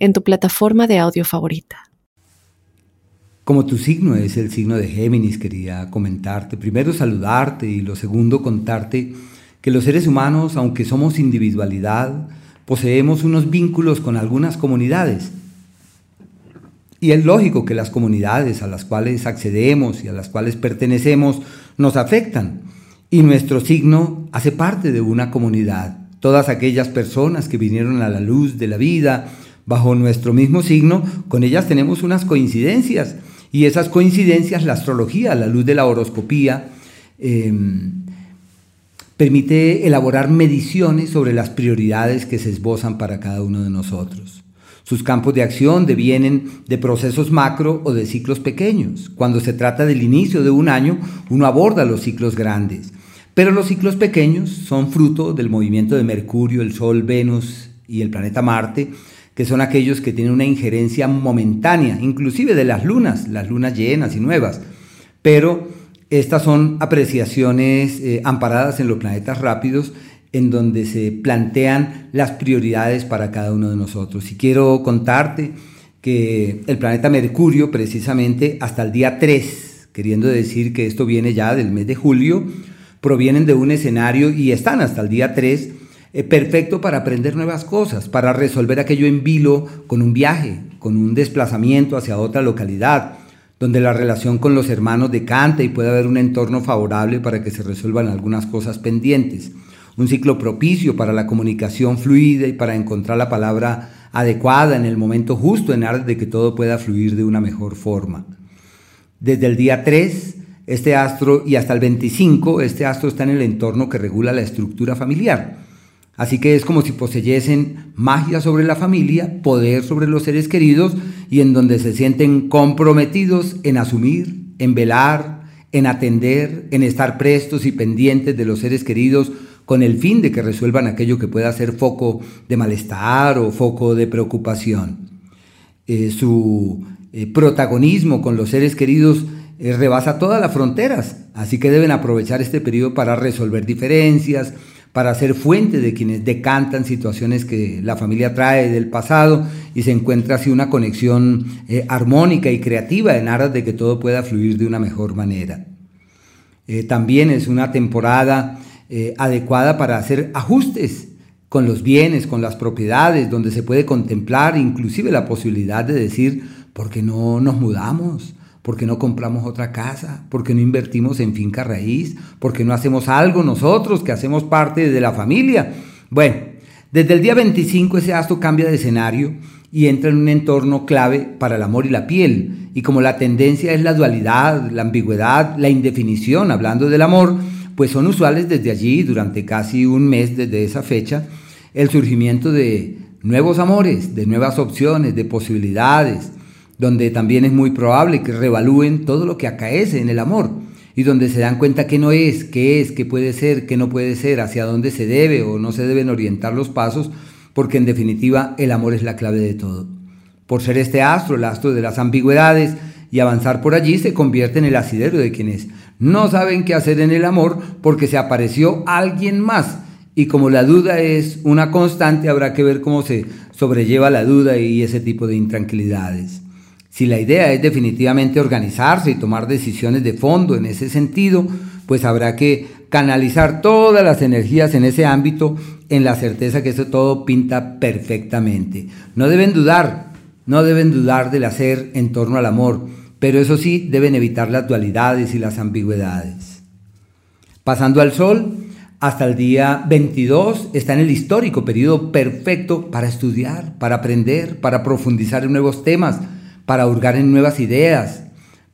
en tu plataforma de audio favorita. Como tu signo es el signo de Géminis, quería comentarte, primero saludarte y lo segundo contarte que los seres humanos, aunque somos individualidad, poseemos unos vínculos con algunas comunidades. Y es lógico que las comunidades a las cuales accedemos y a las cuales pertenecemos nos afectan. Y nuestro signo hace parte de una comunidad. Todas aquellas personas que vinieron a la luz de la vida, bajo nuestro mismo signo, con ellas tenemos unas coincidencias. Y esas coincidencias, la astrología, la luz de la horoscopía, em, permite elaborar mediciones sobre las prioridades que se esbozan para cada uno de nosotros. Sus campos de acción devienen de procesos macro o de ciclos pequeños. Cuando se trata del inicio de un año, uno aborda los ciclos grandes. Pero los ciclos pequeños son fruto del movimiento de Mercurio, el Sol, Venus y el planeta Marte, que son aquellos que tienen una injerencia momentánea, inclusive de las lunas, las lunas llenas y nuevas. Pero estas son apreciaciones eh, amparadas en los planetas rápidos en donde se plantean las prioridades para cada uno de nosotros. Y quiero contarte que el planeta Mercurio, precisamente hasta el día 3, queriendo decir que esto viene ya del mes de julio, provienen de un escenario y están hasta el día 3 eh, perfecto para aprender nuevas cosas, para resolver aquello en vilo con un viaje, con un desplazamiento hacia otra localidad, donde la relación con los hermanos decanta y puede haber un entorno favorable para que se resuelvan algunas cosas pendientes. Un ciclo propicio para la comunicación fluida y para encontrar la palabra adecuada en el momento justo en aras de que todo pueda fluir de una mejor forma. Desde el día 3, este astro, y hasta el 25, este astro está en el entorno que regula la estructura familiar Así que es como si poseyesen magia sobre la familia, poder sobre los seres queridos y en donde se sienten comprometidos en asumir, en velar, en atender, en estar prestos y pendientes de los seres queridos con el fin de que resuelvan aquello que pueda ser foco de malestar o foco de preocupación. Eh, su eh, protagonismo con los seres queridos eh, rebasa todas las fronteras, así que deben aprovechar este periodo para resolver diferencias, para ser fuente de quienes decantan situaciones que la familia trae del pasado y se encuentra así una conexión eh, armónica y creativa en aras de que todo pueda fluir de una mejor manera. Eh, también es una temporada eh, adecuada para hacer ajustes con los bienes, con las propiedades, donde se puede contemplar inclusive la posibilidad de decir, ¿por qué no nos mudamos? ¿Por qué no compramos otra casa? ¿Por qué no invertimos en finca raíz? ¿Por qué no hacemos algo nosotros que hacemos parte de la familia? Bueno, desde el día 25 ese astro cambia de escenario y entra en un entorno clave para el amor y la piel. Y como la tendencia es la dualidad, la ambigüedad, la indefinición, hablando del amor, pues son usuales desde allí, durante casi un mes desde esa fecha, el surgimiento de nuevos amores, de nuevas opciones, de posibilidades, donde también es muy probable que revalúen todo lo que acaece en el amor y donde se dan cuenta que no es, qué es, qué puede ser, qué no puede ser, hacia dónde se debe o no se deben orientar los pasos, porque en definitiva el amor es la clave de todo. Por ser este astro, el astro de las ambigüedades, y avanzar por allí se convierte en el asidero de quienes no saben qué hacer en el amor porque se apareció alguien más. Y como la duda es una constante, habrá que ver cómo se sobrelleva la duda y ese tipo de intranquilidades. Si la idea es definitivamente organizarse y tomar decisiones de fondo en ese sentido, pues habrá que canalizar todas las energías en ese ámbito en la certeza que eso todo pinta perfectamente. No deben dudar, no deben dudar del hacer en torno al amor, pero eso sí deben evitar las dualidades y las ambigüedades. Pasando al sol, hasta el día 22 está en el histórico periodo perfecto para estudiar, para aprender, para profundizar en nuevos temas, para hurgar en nuevas ideas,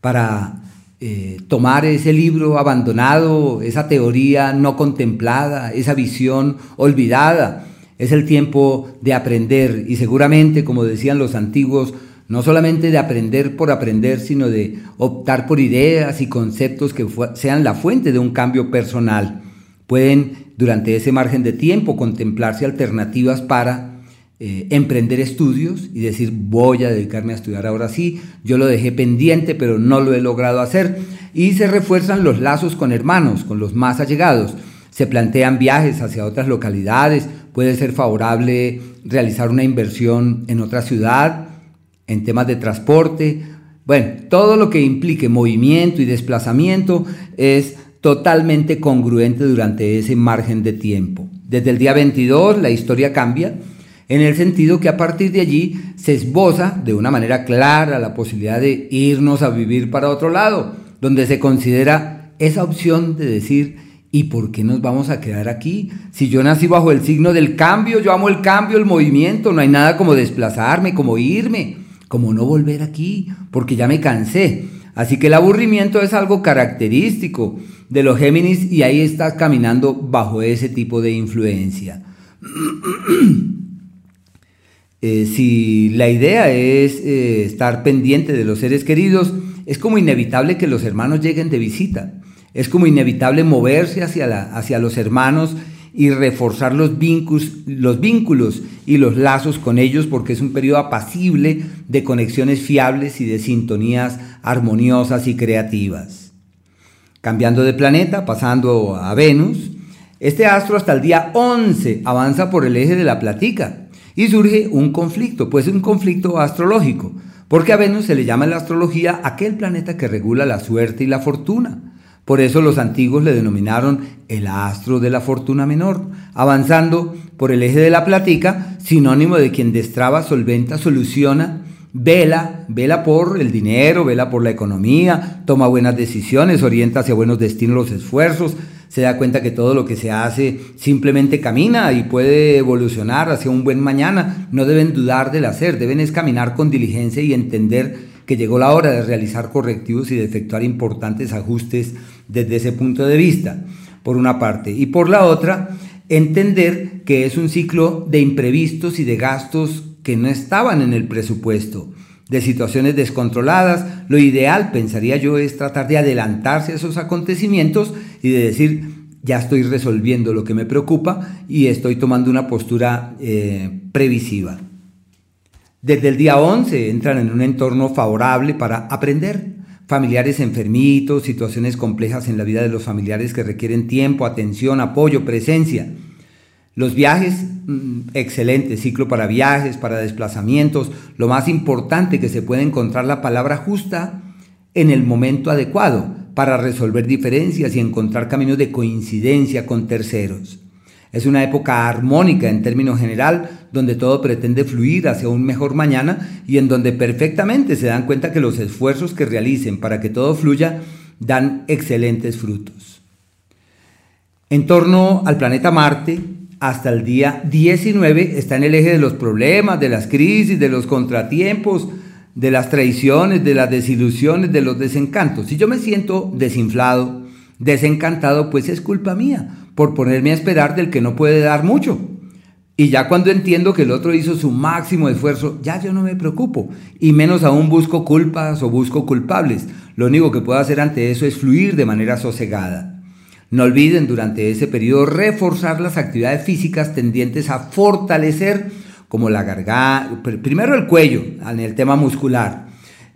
para eh, tomar ese libro abandonado, esa teoría no contemplada, esa visión olvidada. Es el tiempo de aprender y seguramente, como decían los antiguos, no solamente de aprender por aprender, sino de optar por ideas y conceptos que sean la fuente de un cambio personal. Pueden durante ese margen de tiempo contemplarse alternativas para eh, emprender estudios y decir voy a dedicarme a estudiar ahora sí, yo lo dejé pendiente pero no lo he logrado hacer y se refuerzan los lazos con hermanos, con los más allegados. Se plantean viajes hacia otras localidades, puede ser favorable realizar una inversión en otra ciudad, en temas de transporte. Bueno, todo lo que implique movimiento y desplazamiento es totalmente congruente durante ese margen de tiempo. Desde el día 22 la historia cambia en el sentido que a partir de allí se esboza de una manera clara la posibilidad de irnos a vivir para otro lado, donde se considera esa opción de decir, ¿y por qué nos vamos a quedar aquí? Si yo nací bajo el signo del cambio, yo amo el cambio, el movimiento, no hay nada como desplazarme, como irme, como no volver aquí, porque ya me cansé. Así que el aburrimiento es algo característico de los Géminis y ahí estás caminando bajo ese tipo de influencia. Eh, si la idea es eh, estar pendiente de los seres queridos, es como inevitable que los hermanos lleguen de visita. Es como inevitable moverse hacia, hacia los hermanos y reforzar los vínculos, los vínculos y los lazos con ellos porque es un periodo apacible de conexiones fiables y de sintonías armoniosas y creativas. Cambiando de planeta, pasando a Venus, este astro hasta el día 11 avanza por el eje de la platica y surge un conflicto, pues un conflicto astrológico, porque a Venus se le llama en la astrología aquel planeta que regula la suerte y la fortuna. Por eso los antiguos le denominaron el astro de la fortuna menor, avanzando por el eje de la platica, sinónimo de quien destraba, solventa, soluciona Vela, vela por el dinero, vela por la economía, toma buenas decisiones, orienta hacia buenos destinos los esfuerzos, se da cuenta que todo lo que se hace simplemente camina y puede evolucionar hacia un buen mañana. No deben dudar del hacer, deben es caminar con diligencia y entender que llegó la hora de realizar correctivos y de efectuar importantes ajustes desde ese punto de vista, por una parte. Y por la otra, entender que es un ciclo de imprevistos y de gastos que no estaban en el presupuesto, de situaciones descontroladas. Lo ideal, pensaría yo, es tratar de adelantarse a esos acontecimientos y de decir, ya estoy resolviendo lo que me preocupa y estoy tomando una postura eh, previsiva. Desde el día 11 entran en un entorno favorable para aprender. Familiares enfermitos, situaciones complejas en la vida de los familiares que requieren tiempo, atención, apoyo, presencia. Los viajes, mm, excelente ciclo para viajes, para desplazamientos. Lo más importante que se puede encontrar la palabra justa en el momento adecuado para resolver diferencias y encontrar caminos de coincidencia con terceros. Es una época armónica en términos general, donde todo pretende fluir hacia un mejor mañana y en donde perfectamente se dan cuenta que los esfuerzos que realicen para que todo fluya dan excelentes frutos. En torno al planeta Marte, hasta el día 19 está en el eje de los problemas, de las crisis, de los contratiempos, de las traiciones, de las desilusiones, de los desencantos. Si yo me siento desinflado, desencantado, pues es culpa mía por ponerme a esperar del que no puede dar mucho. Y ya cuando entiendo que el otro hizo su máximo esfuerzo, ya yo no me preocupo. Y menos aún busco culpas o busco culpables. Lo único que puedo hacer ante eso es fluir de manera sosegada. No olviden durante ese periodo reforzar las actividades físicas tendientes a fortalecer como la garganta, primero el cuello, en el tema muscular.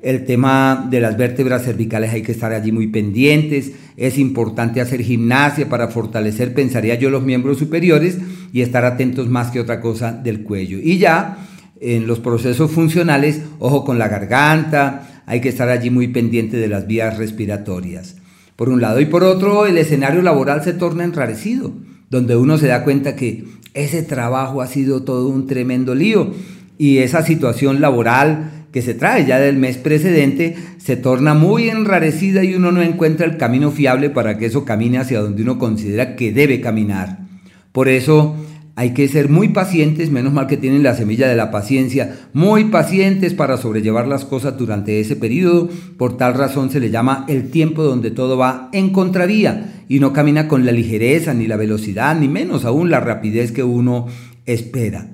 El tema de las vértebras cervicales hay que estar allí muy pendientes. Es importante hacer gimnasia para fortalecer, pensaría yo, los miembros superiores y estar atentos más que otra cosa del cuello. Y ya en los procesos funcionales, ojo con la garganta, hay que estar allí muy pendiente de las vías respiratorias por un lado. Y por otro, el escenario laboral se torna enrarecido, donde uno se da cuenta que ese trabajo ha sido todo un tremendo lío y esa situación laboral que se trae ya del mes precedente se torna muy enrarecida y uno no encuentra el camino fiable para que eso camine hacia donde uno considera que debe caminar. Por eso hay que ser muy pacientes, menos mal que tienen la semilla de la paciencia, muy pacientes para sobrellevar las cosas durante ese periodo. Por tal razón se le llama el tiempo donde todo va en contravía y no camina con la ligereza, ni la velocidad, ni menos aún la rapidez que uno espera.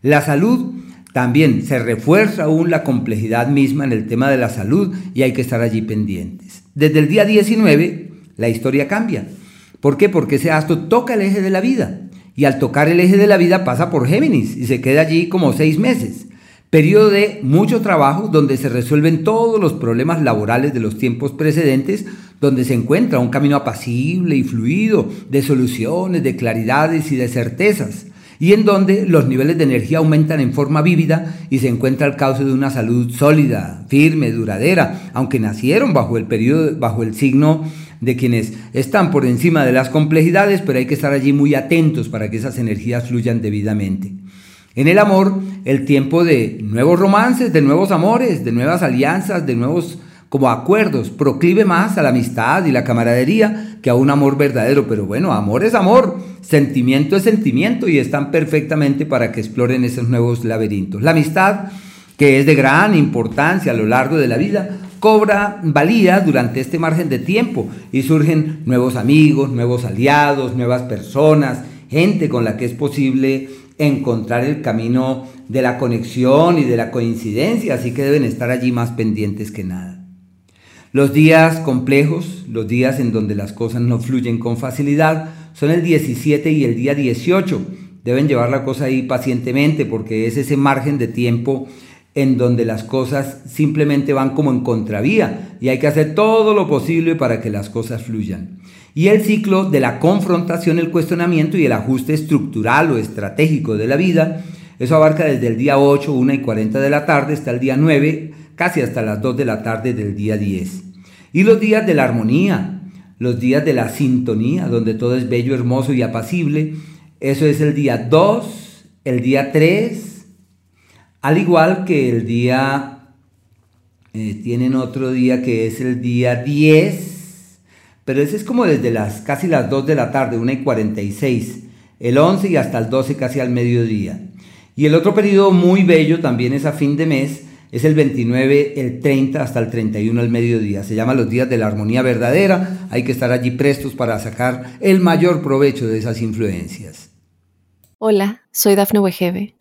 La salud también se refuerza aún la complejidad misma en el tema de la salud y hay que estar allí pendientes. Desde el día 19 la historia cambia. ¿Por qué? Porque ese astro toca el eje de la vida y al tocar el eje de la vida pasa por Géminis y se queda allí como seis meses. Periodo de mucho trabajo donde se resuelven todos los problemas laborales de los tiempos precedentes, donde se encuentra un camino apacible y fluido de soluciones, de claridades y de certezas y en donde los niveles de energía aumentan en forma vívida y se encuentra el cauce de una salud sólida, firme, duradera, aunque nacieron bajo el periodo, bajo el signo de quienes están por encima de las complejidades, pero hay que estar allí muy atentos para que esas energías fluyan debidamente. En el amor, el tiempo de nuevos romances, de nuevos amores, de nuevas alianzas, de nuevos como acuerdos, proclive más a la amistad y la camaradería que a un amor verdadero. Pero bueno, amor es amor, sentimiento es sentimiento y están perfectamente para que exploren esos nuevos laberintos. La amistad, que es de gran importancia a lo largo de la vida, cobra valía durante este margen de tiempo y surgen nuevos amigos, nuevos aliados, nuevas personas, gente con la que es posible encontrar el camino de la conexión y de la coincidencia, así que deben estar allí más pendientes que nada. Los días complejos, los días en donde las cosas no fluyen con facilidad, son el 17 y el día 18. Deben llevar la cosa ahí pacientemente porque es ese margen de tiempo en donde las cosas simplemente van como en contravía y hay que hacer todo lo posible para que las cosas fluyan. Y el ciclo de la confrontación, el cuestionamiento y el ajuste estructural o estratégico de la vida, eso abarca desde el día 8, 1 y 40 de la tarde hasta el día 9, casi hasta las 2 de la tarde del día 10. Y los días de la armonía, los días de la sintonía, donde todo es bello, hermoso y apacible, eso es el día 2, el día 3, al igual que el día, eh, tienen otro día que es el día 10, pero ese es como desde las casi las 2 de la tarde, 1 y 46, el 11 y hasta el 12 casi al mediodía. Y el otro periodo muy bello también es a fin de mes, es el 29, el 30 hasta el 31 al mediodía. Se llama los días de la armonía verdadera. Hay que estar allí prestos para sacar el mayor provecho de esas influencias. Hola, soy Dafne Wegebe